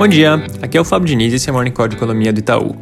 Bom dia, aqui é o Fábio Diniz e esse é o Morning Call de Economia do Itaú.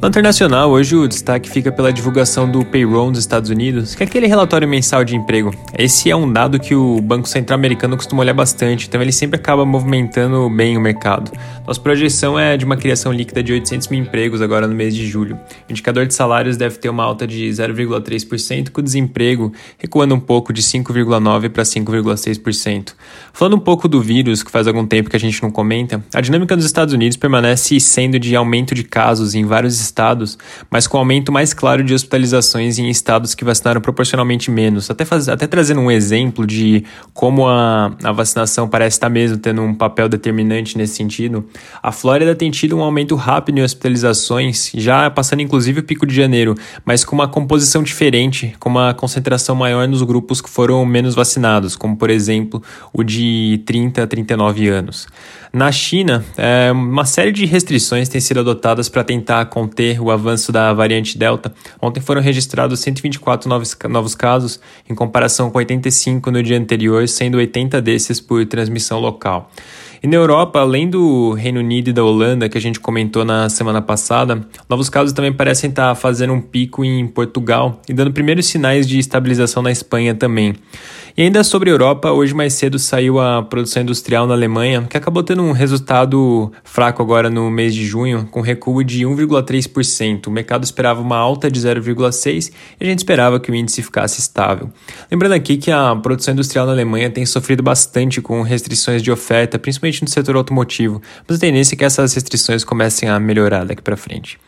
No internacional, hoje o destaque fica pela divulgação do payroll nos Estados Unidos, que é aquele relatório mensal de emprego. Esse é um dado que o Banco Central Americano costuma olhar bastante, então ele sempre acaba movimentando bem o mercado. Nossa projeção é de uma criação líquida de 800 mil empregos agora no mês de julho. O indicador de salários deve ter uma alta de 0,3%, com o desemprego recuando um pouco de 5,9% para 5,6%. Falando um pouco do vírus, que faz algum tempo que a gente não comenta, a dinâmica dos Estados Unidos permanece sendo de aumento de casos em vários estados, mas com aumento mais claro de hospitalizações em estados que vacinaram proporcionalmente menos. Até, faz, até trazendo um exemplo de como a, a vacinação parece estar mesmo tendo um papel determinante nesse sentido, a Flórida tem tido um aumento rápido em hospitalizações, já passando inclusive o pico de janeiro, mas com uma composição diferente, com uma concentração maior nos grupos que foram menos vacinados, como por exemplo o de 30 a 39 anos. Na China, é, uma série de restrições têm sido adotadas para tentar conter o avanço da variante Delta. Ontem foram registrados 124 novos, novos casos, em comparação com 85 no dia anterior, sendo 80 desses por transmissão local. E na Europa, além do Reino Unido e da Holanda, que a gente comentou na semana passada, novos casos também parecem estar fazendo um pico em Portugal e dando primeiros sinais de estabilização na Espanha também. E ainda sobre a Europa, hoje mais cedo saiu a produção industrial na Alemanha, que acabou tendo um resultado fraco agora no mês de junho, com recuo de 1,3%. O mercado esperava uma alta de 0,6% e a gente esperava que o índice ficasse estável. Lembrando aqui que a produção industrial na Alemanha tem sofrido bastante com restrições de oferta, principalmente no setor automotivo, mas a tendência é que essas restrições comecem a melhorar daqui para frente.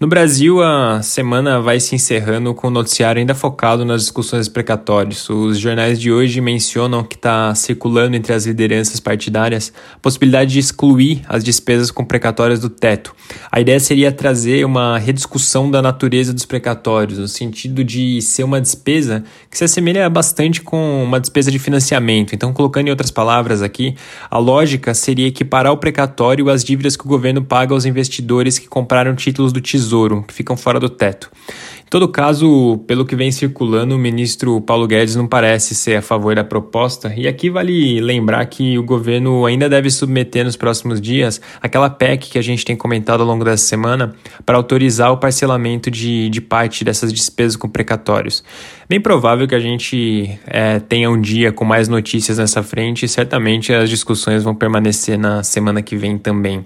No Brasil, a semana vai se encerrando com o noticiário ainda focado nas discussões precatórias. Os jornais de hoje mencionam que está circulando entre as lideranças partidárias a possibilidade de excluir as despesas com precatórias do teto. A ideia seria trazer uma rediscussão da natureza dos precatórios, no sentido de ser uma despesa que se assemelha bastante com uma despesa de financiamento. Então, colocando em outras palavras aqui, a lógica seria equiparar o precatório às dívidas que o governo paga aos investidores que compraram títulos do Tesouro Tesouro, que ficam fora do teto. Todo caso, pelo que vem circulando, o ministro Paulo Guedes não parece ser a favor da proposta, e aqui vale lembrar que o governo ainda deve submeter nos próximos dias aquela PEC que a gente tem comentado ao longo dessa semana para autorizar o parcelamento de, de parte dessas despesas com precatórios. Bem provável que a gente é, tenha um dia com mais notícias nessa frente e certamente as discussões vão permanecer na semana que vem também.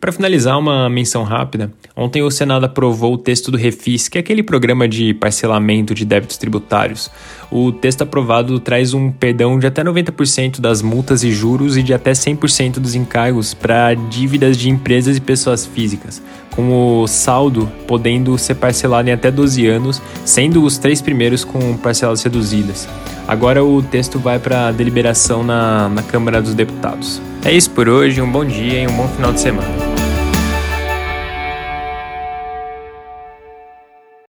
Para finalizar, uma menção rápida: ontem o Senado aprovou o texto do Refis, que é aquele programa programa de parcelamento de débitos tributários. O texto aprovado traz um perdão de até 90% das multas e juros e de até 100% dos encargos para dívidas de empresas e pessoas físicas, com o saldo podendo ser parcelado em até 12 anos, sendo os três primeiros com parcelas reduzidas. Agora o texto vai para deliberação na, na Câmara dos Deputados. É isso por hoje, um bom dia e um bom final de semana.